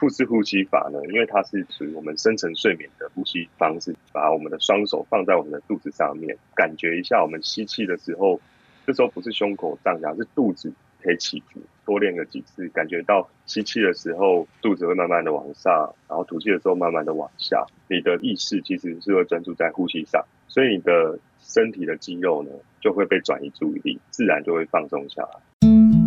腹式呼吸法呢，因为它是属于我们深层睡眠的呼吸方式，把我们的双手放在我们的肚子上面，感觉一下我们吸气的时候，这时候不是胸口上下，是肚子可以起伏。多练个几次，感觉到吸气的时候肚子会慢慢的往上，然后吐气的时候慢慢的往下，你的意识其实是会专注在呼吸上，所以你的身体的肌肉呢就会被转移注意力，自然就会放松下来。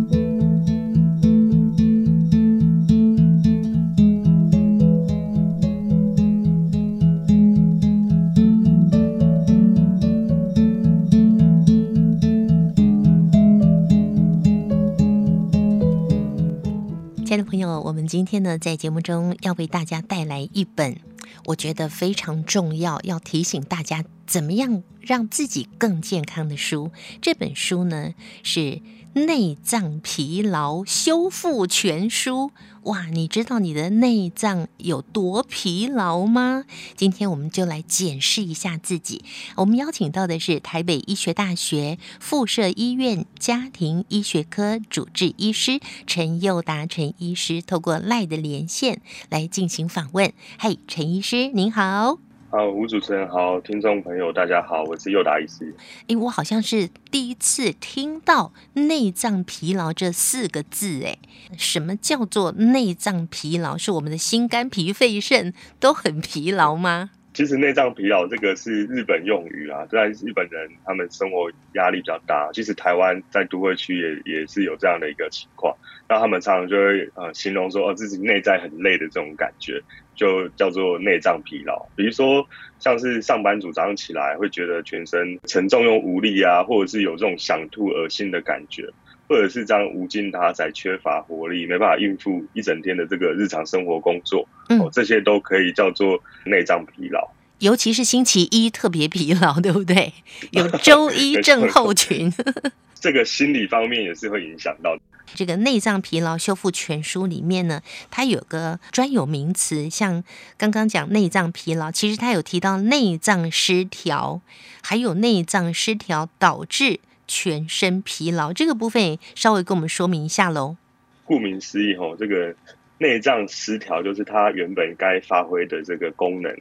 朋友我们今天呢，在节目中要为大家带来一本我觉得非常重要，要提醒大家怎么样让自己更健康的书。这本书呢是。内脏疲劳修复全书，哇！你知道你的内脏有多疲劳吗？今天我们就来检视一下自己。我们邀请到的是台北医学大学附设医院家庭医学科主治医师陈佑达陈医师，透过 LINE 的连线来进行访问。嘿，陈医师您好。好，吴主持人好，听众朋友大家好，我是佑达医师。哎，我好像是第一次听到内脏疲劳这四个字，哎，什么叫做内脏疲劳？是我们的心肝脾肺肾都很疲劳吗？其实内脏疲劳这个是日本用语啊，在日本人他们生活压力比较大，其实台湾在都会区也也是有这样的一个情况，那他们常常就会呃形容说哦自己内在很累的这种感觉，就叫做内脏疲劳。比如说像是上班族早上起来会觉得全身沉重又无力啊，或者是有这种想吐、恶心的感觉。或者是这样无精打采、缺乏活力，没办法应付一整天的这个日常生活工作，嗯，哦，这些都可以叫做内脏疲劳。尤其是星期一特别疲劳，对不对？有周一症候群。这个心理方面也是会影响到。这个内脏疲劳修复全书里面呢，它有个专有名词，像刚刚讲内脏疲劳，其实它有提到内脏失调，还有内脏失调导致。全身疲劳这个部分，稍微跟我们说明一下喽。顾名思义，吼，这个内脏失调就是它原本该发挥的这个功能，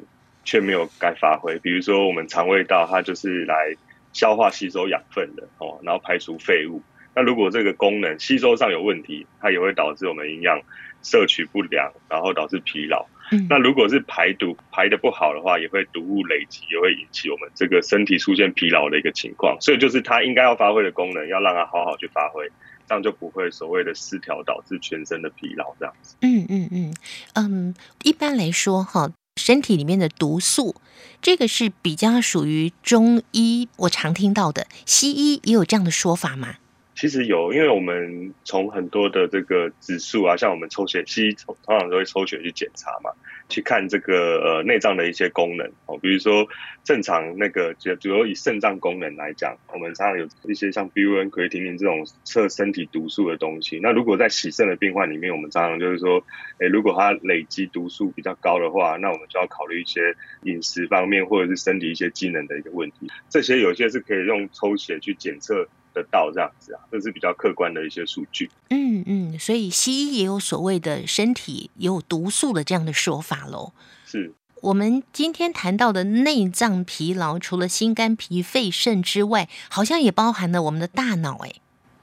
却没有该发挥。比如说，我们肠胃道它就是来消化吸收养分的，哦，然后排除废物。那如果这个功能吸收上有问题，它也会导致我们营养摄取不良，然后导致疲劳。那如果是排毒排的不好的话，也会毒物累积，也会引起我们这个身体出现疲劳的一个情况。所以就是它应该要发挥的功能，要让它好好去发挥，这样就不会所谓的失调导致全身的疲劳这样子。嗯嗯嗯嗯，一般来说哈，身体里面的毒素，这个是比较属于中医我常听到的，西医也有这样的说法吗？其实有，因为我们从很多的这个指数啊，像我们抽血，西医通常都会抽血去检查嘛，去看这个呃内脏的一些功能哦，比如说正常那个就主要以肾脏功能来讲，我们常常有一些像 BUN、奎提宁这种测身体毒素的东西。那如果在洗肾的病患里面，我们常常就是说，诶，如果他累积毒素比较高的话，那我们就要考虑一些饮食方面或者是身体一些机能的一个问题。这些有些是可以用抽血去检测。得到这样子啊，这是比较客观的一些数据。嗯嗯，所以西医也有所谓的身体有毒素的这样的说法喽。是我们今天谈到的内脏疲劳，除了心肝脾肺肾之外，好像也包含了我们的大脑。哎，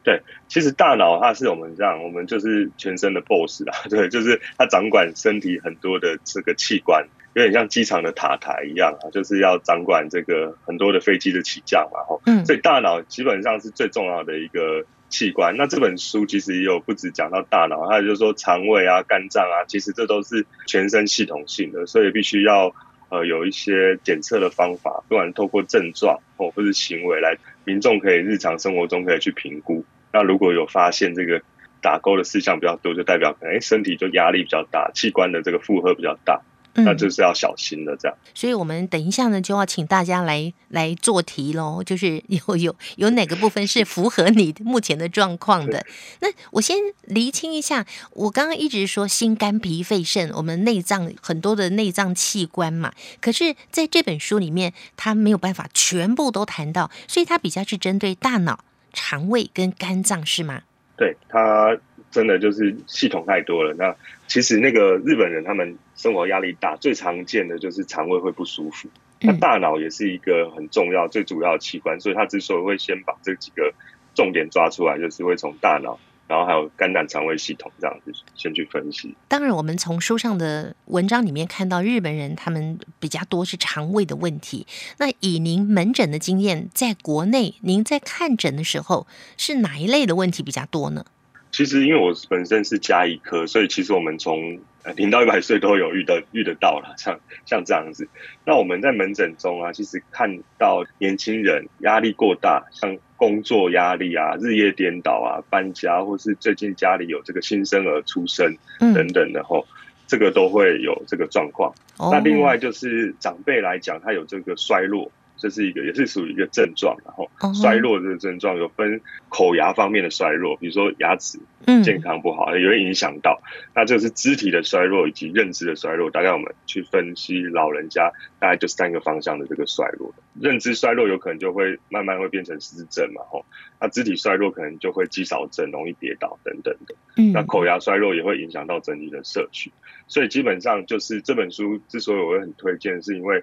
对，其实大脑它是我们这样，我们就是全身的 boss 啦。对，就是它掌管身体很多的这个器官。有点像机场的塔台一样啊，就是要掌管这个很多的飞机的起降嘛，吼，所以大脑基本上是最重要的一个器官。那这本书其实也有不止讲到大脑，还有就是说肠胃啊、肝脏啊，其实这都是全身系统性的，所以必须要呃有一些检测的方法，不管透过症状或或是行为来，民众可以日常生活中可以去评估。那如果有发现这个打勾的事项比较多，就代表可能身体就压力比较大，器官的这个负荷比较大。那就是要小心了，这样、嗯。所以，我们等一下呢，就要请大家来来做题喽。就是有有有哪个部分是符合你目前的状况的？那我先厘清一下。我刚刚一直说心肝脾肺肾，我们内脏很多的内脏器官嘛。可是在这本书里面，它没有办法全部都谈到，所以它比较是针对大脑、肠胃跟肝脏，是吗？对，它真的就是系统太多了。那其实那个日本人他们生活压力大，最常见的就是肠胃会不舒服。那大脑也是一个很重要、最主要的器官，所以他之所以会先把这几个重点抓出来，就是会从大脑。然后还有肝胆肠胃系统这样子先去分析。当然，我们从书上的文章里面看到，日本人他们比较多是肠胃的问题。那以您门诊的经验，在国内您在看诊的时候，是哪一类的问题比较多呢？其实，因为我本身是加一科，所以其实我们从零到一百岁都有遇到遇得到了，像像这样子。那我们在门诊中啊，其实看到年轻人压力过大，像。工作压力啊，日夜颠倒啊，搬家，或是最近家里有这个新生儿出生等等的吼，嗯、这个都会有这个状况。哦、那另外就是长辈来讲，他有这个衰弱。这是一个，也是属于一个症状，然后衰弱的症状有分口牙方面的衰弱，比如说牙齿健康不好，也会影响到。那这是肢体的衰弱以及认知的衰弱。大概我们去分析老人家，大概就三个方向的这个衰弱。认知衰弱有可能就会慢慢会变成失智嘛，吼。那肢体衰弱可能就会肌少症，容易跌倒等等的。那口牙衰弱也会影响到整体的摄取。所以基本上就是这本书之所以我会很推荐，是因为。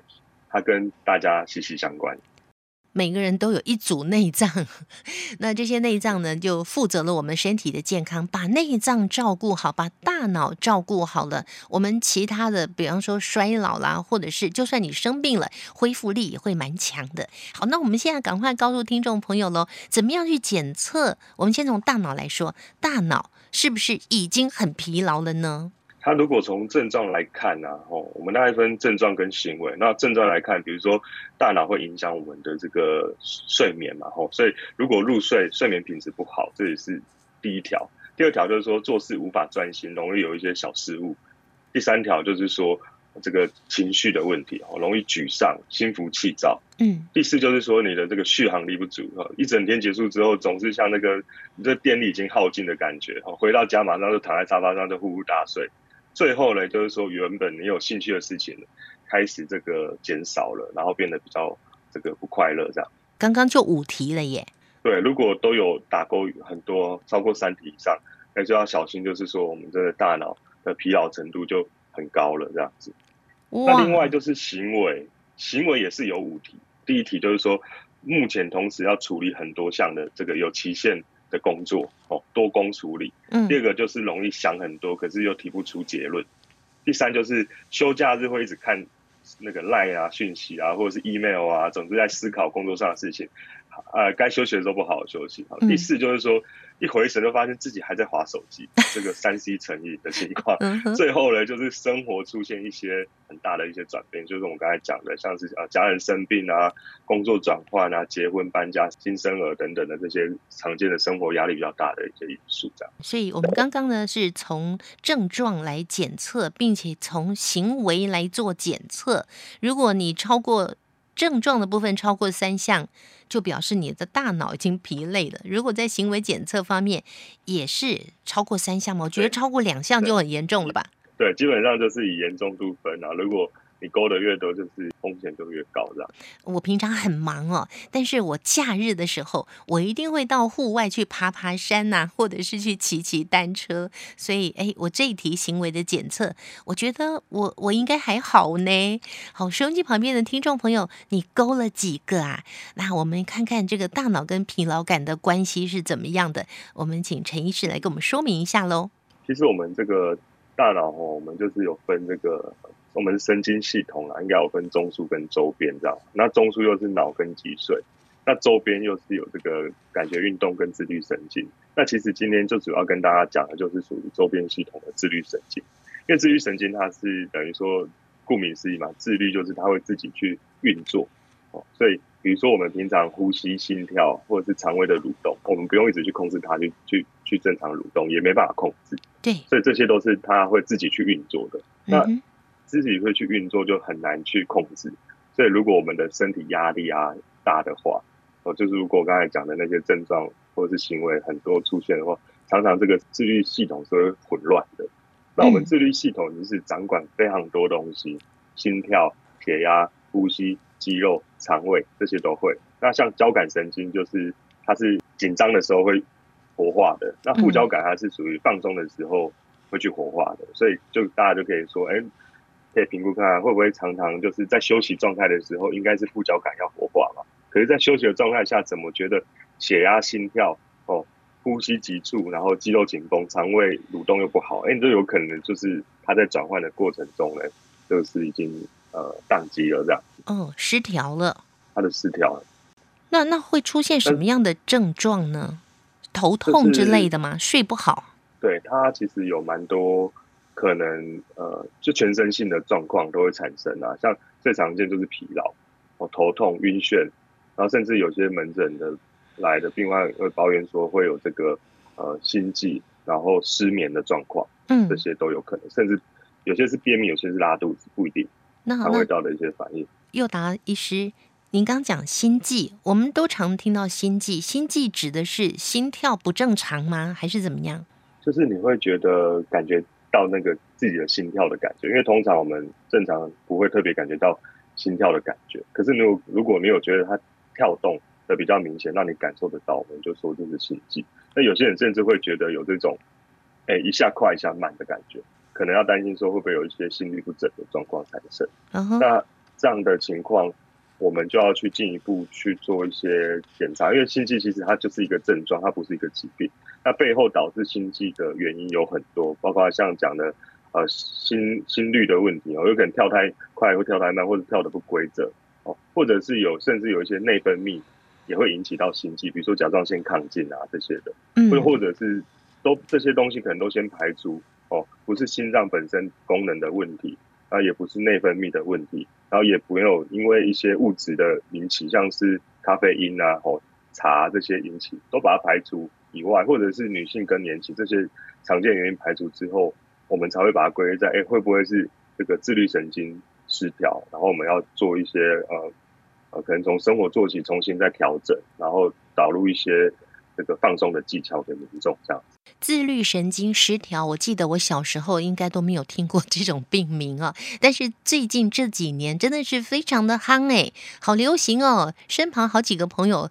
它跟大家息息相关。每个人都有一组内脏，那这些内脏呢，就负责了我们身体的健康。把内脏照顾好，把大脑照顾好了，我们其他的，比方说衰老啦，或者是就算你生病了，恢复力也会蛮强的。好，那我们现在赶快告诉听众朋友喽，怎么样去检测？我们先从大脑来说，大脑是不是已经很疲劳了呢？他如果从症状来看呢，吼，我们大概分症状跟行为。那症状来看，比如说大脑会影响我们的这个睡眠嘛，吼，所以如果入睡睡眠品质不好，这也是第一条。第二条就是说做事无法专心，容易有一些小失误。第三条就是说这个情绪的问题，吼，容易沮丧、心浮气躁。嗯。第四就是说你的这个续航力不足，哈，一整天结束之后，总是像那个你这电力已经耗尽的感觉，哈，回到家马上就躺在沙发上就呼呼大睡。最后呢，就是说原本你有兴趣的事情，开始这个减少了，然后变得比较这个不快乐，这样。刚刚就五题了耶。对，如果都有打勾很多，超过三题以上，那就要小心，就是说我们这个大脑的疲劳程度就很高了，这样子。那另外就是行为，行为也是有五题。第一题就是说，目前同时要处理很多项的这个有期限。的工作哦，多工处理。嗯，第二个就是容易想很多，可是又提不出结论。第三就是休假日会一直看那个 Line 啊、讯息啊，或者是 email 啊，总之在思考工作上的事情。呃，该休息的时候不好好休息。好，第四就是说。一回神就发现自己还在划手机，这个三 C 成瘾的情况。最后呢，就是生活出现一些很大的一些转变，就是我们刚才讲的，像是啊家人生病啊、工作转换啊、结婚搬家、新生儿等等的这些常见的生活压力比较大的一些因素。这样。所以我们刚刚呢是从症状来检测，并且从行为来做检测。如果你超过症状的部分超过三项，就表示你的大脑已经疲累了。如果在行为检测方面也是超过三项吗？我觉得超过两项就很严重了吧？对，对，基本上就是以严重度分啊。如果你勾的越多，就是风险就越高，这样。我平常很忙哦，但是我假日的时候，我一定会到户外去爬爬山呐、啊，或者是去骑骑单车。所以，哎，我这一题行为的检测，我觉得我我应该还好呢。好，收音机旁边的听众朋友，你勾了几个啊？那我们看看这个大脑跟疲劳感的关系是怎么样的。我们请陈医师来给我们说明一下喽。其实我们这个大脑哦，我们就是有分这个。我们神经系统啊，应该有分中枢跟周边这样。那中枢又是脑跟脊髓，那周边又是有这个感觉运动跟自律神经。那其实今天就主要跟大家讲的就是属于周边系统的自律神经，因为自律神经它是等于说顾名思义嘛，自律就是它会自己去运作哦。所以比如说我们平常呼吸、心跳或者是肠胃的蠕动，我们不用一直去控制它去去去正常蠕动，也没办法控制。对，所以这些都是它会自己去运作的。那自己会去运作，就很难去控制。所以，如果我们的身体压力啊大的话，哦，就是如果刚才讲的那些症状或者是行为很多出现的话，常常这个自律系统是会混乱的。那我们自律系统就是掌管非常多东西，心跳、血压、呼吸、肌肉、肠胃这些都会。那像交感神经，就是它是紧张的时候会活化的。那副交感它是属于放松的时候会去活化的，嗯、所以就大家就可以说，哎、欸，可以评估看看会不会常常就是在休息状态的时候，应该是副交感要活化嘛？可是，在休息的状态下，怎么觉得血压、心跳哦，呼吸急促，然后肌肉紧绷，肠胃蠕动又不好？哎、欸，这有可能就是它在转换的过程中呢，就是已经呃宕机了这样。哦，失调了。它的失调了。那那会出现什么样的症状呢？头痛之类的吗？就是、睡不好？对，它其实有蛮多可能，呃，就全身性的状况都会产生啊。像最常见就是疲劳，哦，头痛、晕眩，然后甚至有些门诊的来的病患会抱怨说会有这个呃心悸，然后失眠的状况，嗯，这些都有可能。甚至有些是便秘，有些是拉肚子，不一定。那肠胃道的一些反应。又达医师。您刚讲心悸，我们都常听到心悸。心悸指的是心跳不正常吗？还是怎么样？就是你会觉得感觉到那个自己的心跳的感觉，因为通常我们正常不会特别感觉到心跳的感觉。可是如果如果你有觉得它跳动的比较明显，让你感受得到，我们就说这是心悸。那有些人甚至会觉得有这种，哎、欸，一下快一下慢的感觉，可能要担心说会不会有一些心律不整的状况产生。Uh huh. 那这样的情况。我们就要去进一步去做一些检查，因为心悸其实它就是一个症状，它不是一个疾病。那背后导致心悸的原因有很多，包括像讲的呃心心率的问题哦，有可能跳太快或跳太慢，或者跳的不规则哦，或者是有甚至有一些内分泌也会引起到心悸，比如说甲状腺亢进啊这些的，或或者是都这些东西可能都先排除哦，不是心脏本身功能的问题。啊，也不是内分泌的问题，然后也不用因为一些物质的引起，像是咖啡因啊、哦茶这些引起，都把它排除以外，或者是女性更年期这些常见原因排除之后，我们才会把它归类在，哎，会不会是这个自律神经失调？然后我们要做一些呃呃，可能从生活做起重新再调整，然后导入一些这个放松的技巧给民众这样子。自律神经失调，我记得我小时候应该都没有听过这种病名啊，但是最近这几年真的是非常的夯哎，好流行哦。身旁好几个朋友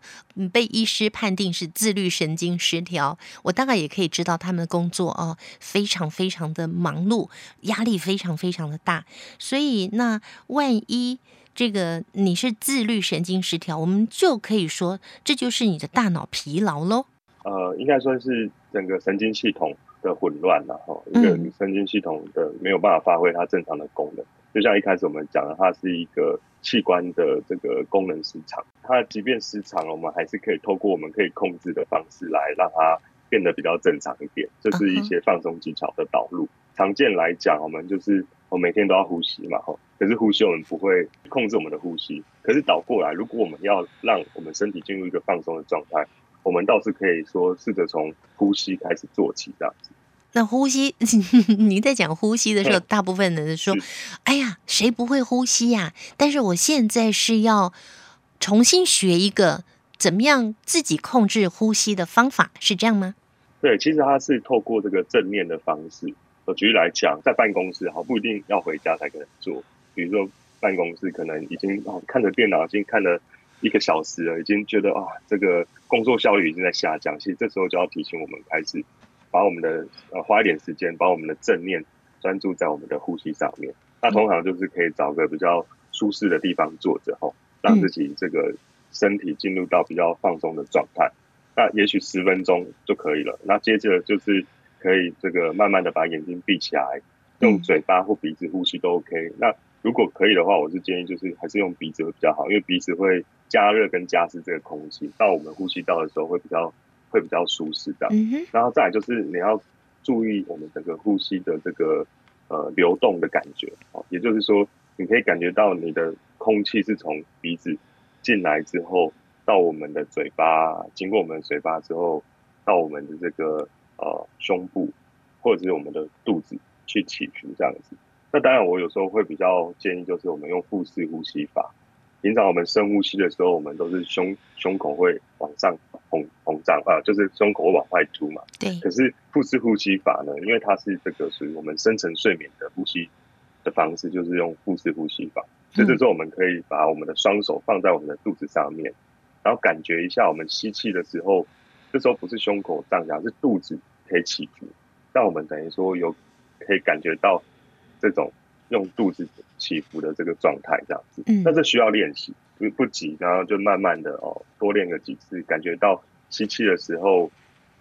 被医师判定是自律神经失调，我大概也可以知道他们的工作哦，非常非常的忙碌，压力非常非常的大。所以那万一这个你是自律神经失调，我们就可以说这就是你的大脑疲劳喽。呃，应该说是。整个神经系统的混乱，然后一个神经系统的没有办法发挥它正常的功能，就像一开始我们讲的，它是一个器官的这个功能失常。它即便失常了，我们还是可以透过我们可以控制的方式来让它变得比较正常一点，就是一些放松技巧的导入。常见来讲，我们就是我每天都要呼吸嘛，吼，可是呼吸我们不会控制我们的呼吸，可是倒过来，如果我们要让我们身体进入一个放松的状态。我们倒是可以说试着从呼吸开始做起，这样子。那呼吸，你在讲呼吸的时候，大部分人说：“哎呀，谁不会呼吸呀？”但是我现在是要重新学一个怎么样自己控制呼吸的方法，是这样吗？对，其实它是透过这个正面的方式。我举例来讲，在办公室，哈，不一定要回家才可能做。比如说办公室，可能已经哦看着电脑，已经看了。一个小时了，已经觉得啊，这个工作效率已经在下降。其实这时候就要提醒我们，开始把我们的呃花一点时间，把我们的正念专注在我们的呼吸上面。那通常就是可以找个比较舒适的地方坐着，吼，让自己这个身体进入到比较放松的状态。那也许十分钟就可以了。那接着就是可以这个慢慢的把眼睛闭起来，用嘴巴或鼻子呼吸都 OK。那如果可以的话，我是建议就是还是用鼻子会比较好，因为鼻子会加热跟加湿这个空气，到我们呼吸道的时候会比较会比较舒适的。嗯、然后再来就是你要注意我们整个呼吸的这个呃流动的感觉哦，也就是说你可以感觉到你的空气是从鼻子进来之后到我们的嘴巴，经过我们的嘴巴之后到我们的这个呃胸部或者是我们的肚子去起伏这样子。那当然，我有时候会比较建议，就是我们用腹式呼吸法。平常我们深呼吸的时候，我们都是胸胸口会往上膨膨胀啊，就是胸口会往外凸嘛。对。可是腹式呼吸法呢，因为它是这个属于我们深层睡眠的呼吸的方式，就是用腹式呼吸法。所以这时候我们可以把我们的双手放在我们的肚子上面，然后感觉一下我们吸气的时候，这时候不是胸口胀压，是肚子可以起伏，但我们等于说有可以感觉到这种用肚子起伏的这个状态，这样子。嗯，那这需要练习，不不急，然后就慢慢的哦，多练个几次，感觉到吸气的时候，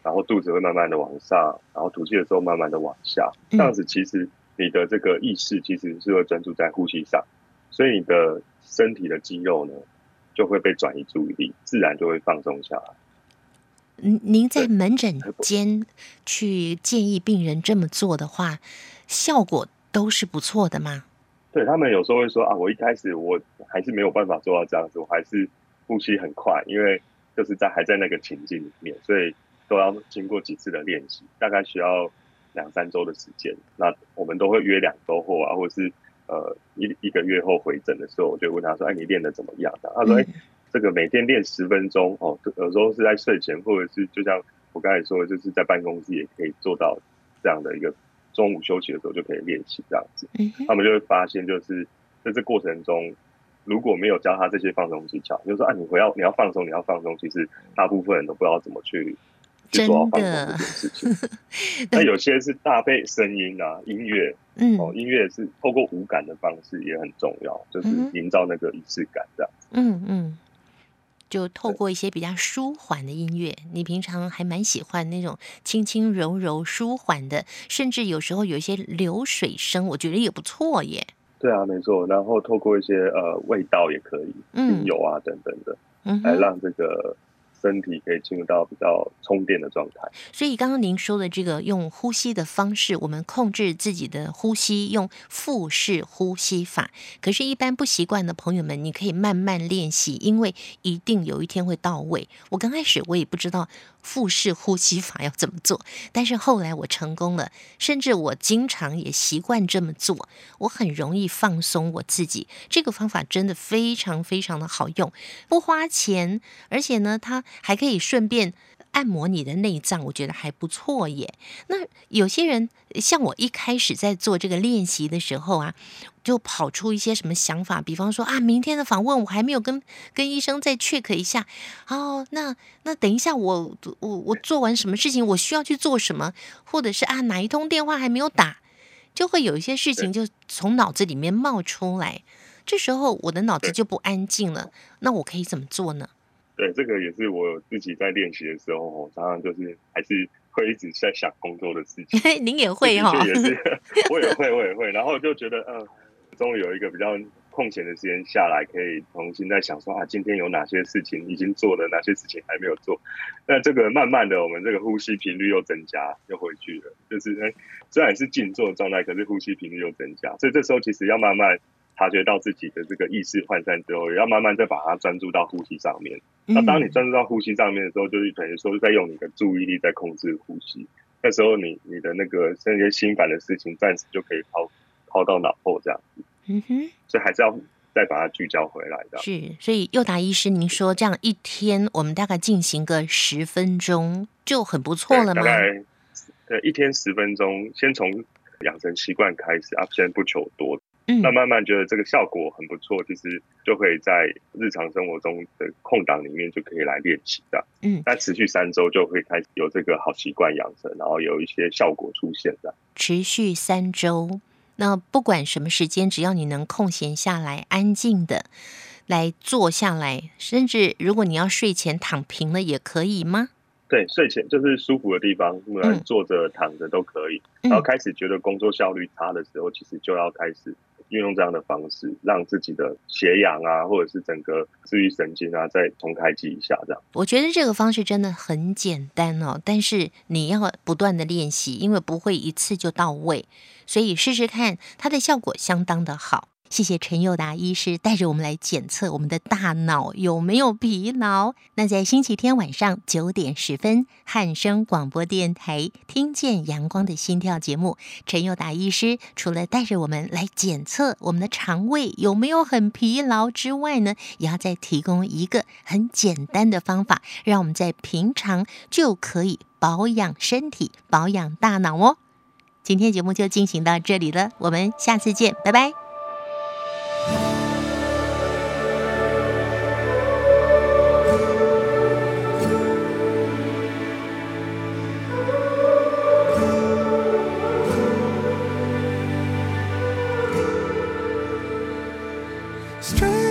然后肚子会慢慢的往上，然后吐气的时候慢慢的往下，这样子其实你的这个意识其实是会专注在呼吸上，所以你的身体的肌肉呢就会被转移注意力，自然就会放松下来。您您在门诊间去建议病人这么做的话，效果都是不错的吗？对，他们有时候会说啊，我一开始我还是没有办法做到这样子，我还是呼吸很快，因为就是在还在那个情境里面，所以都要经过几次的练习，大概需要两三周的时间。那我们都会约两周后啊，或者是呃一一个月后回诊的时候，我就问他说：“哎，你练的怎么样？”他说：“哎。”这个每天练十分钟哦，有时候是在睡前，或者是就像我刚才说的，就是在办公室也可以做到这样的一个中午休息的时候就可以练习这样子。他们就会发现，就是在这过程中如果没有教他这些放松技巧，就是说啊，你回要你要放松，你要放松，其实大部分人都不知道怎么去去做到放松这件事情。那有些是搭配声音啊，音乐，嗯，哦，音乐是透过五感的方式也很重要，就是营造那个仪式感这样。嗯嗯。就透过一些比较舒缓的音乐，你平常还蛮喜欢那种轻轻柔柔、舒缓的，甚至有时候有一些流水声，我觉得也不错耶。对啊，没错。然后透过一些呃味道也可以，精油啊等等的，嗯，来让这个。身体可以进入到比较充电的状态，所以刚刚您说的这个用呼吸的方式，我们控制自己的呼吸，用腹式呼吸法。可是，一般不习惯的朋友们，你可以慢慢练习，因为一定有一天会到位。我刚开始我也不知道。腹式呼吸法要怎么做？但是后来我成功了，甚至我经常也习惯这么做。我很容易放松我自己。这个方法真的非常非常的好用，不花钱，而且呢，它还可以顺便。按摩你的内脏，我觉得还不错耶。那有些人像我一开始在做这个练习的时候啊，就跑出一些什么想法，比方说啊，明天的访问我还没有跟跟医生再 check 一下。哦，那那等一下我我我做完什么事情，我需要去做什么，或者是啊哪一通电话还没有打，就会有一些事情就从脑子里面冒出来。这时候我的脑子就不安静了。那我可以怎么做呢？对，这个也是我自己在练习的时候，常常就是还是会一直在想工作的事情。您也会哈、哦？也是，我也会，我也会。然后就觉得，嗯、呃，终于有一个比较空闲的时间下来，可以重新在想说啊，今天有哪些事情已经做了，哪些事情还没有做。那这个慢慢的，我们这个呼吸频率又增加，又回去了。就是，哎，虽然是静坐的状态，可是呼吸频率又增加。所以这时候其实要慢慢。察觉到自己的这个意识涣散之后，也要慢慢再把它专注到呼吸上面。那当你专注到呼吸上面的时候，就是等于说是在用你的注意力在控制呼吸。那时候你你的那个那些心烦的事情，暂时就可以抛抛到脑后这样子。嗯哼，所以还是要再把它聚焦回来的。是，所以佑达医师，您说这样一天我们大概进行个十分钟就很不错了吗？大概对，一天十分钟，先从养成习惯开始啊，先不求多。嗯，那慢慢觉得这个效果很不错，其实就可以在日常生活中的空档里面就可以来练习的。嗯，那持续三周就会开始有这个好习惯养成，然后有一些效果出现的。持续三周，那不管什么时间，只要你能空闲下来，安静的来坐下来，甚至如果你要睡前躺平了也可以吗？对，睡前就是舒服的地方，不管坐着、躺着都可以。然后开始觉得工作效率差的时候，其实就要开始。运用这样的方式，让自己的血氧啊，或者是整个自律神经啊，再重开机一下，这样。我觉得这个方式真的很简单哦，但是你要不断的练习，因为不会一次就到位，所以试试看，它的效果相当的好。谢谢陈佑达医师带着我们来检测我们的大脑有没有疲劳。那在星期天晚上九点十分，汉声广播电台听见阳光的心跳节目，陈佑达医师除了带着我们来检测我们的肠胃有没有很疲劳之外呢，也要再提供一个很简单的方法，让我们在平常就可以保养身体、保养大脑哦。今天节目就进行到这里了，我们下次见，拜拜。Straight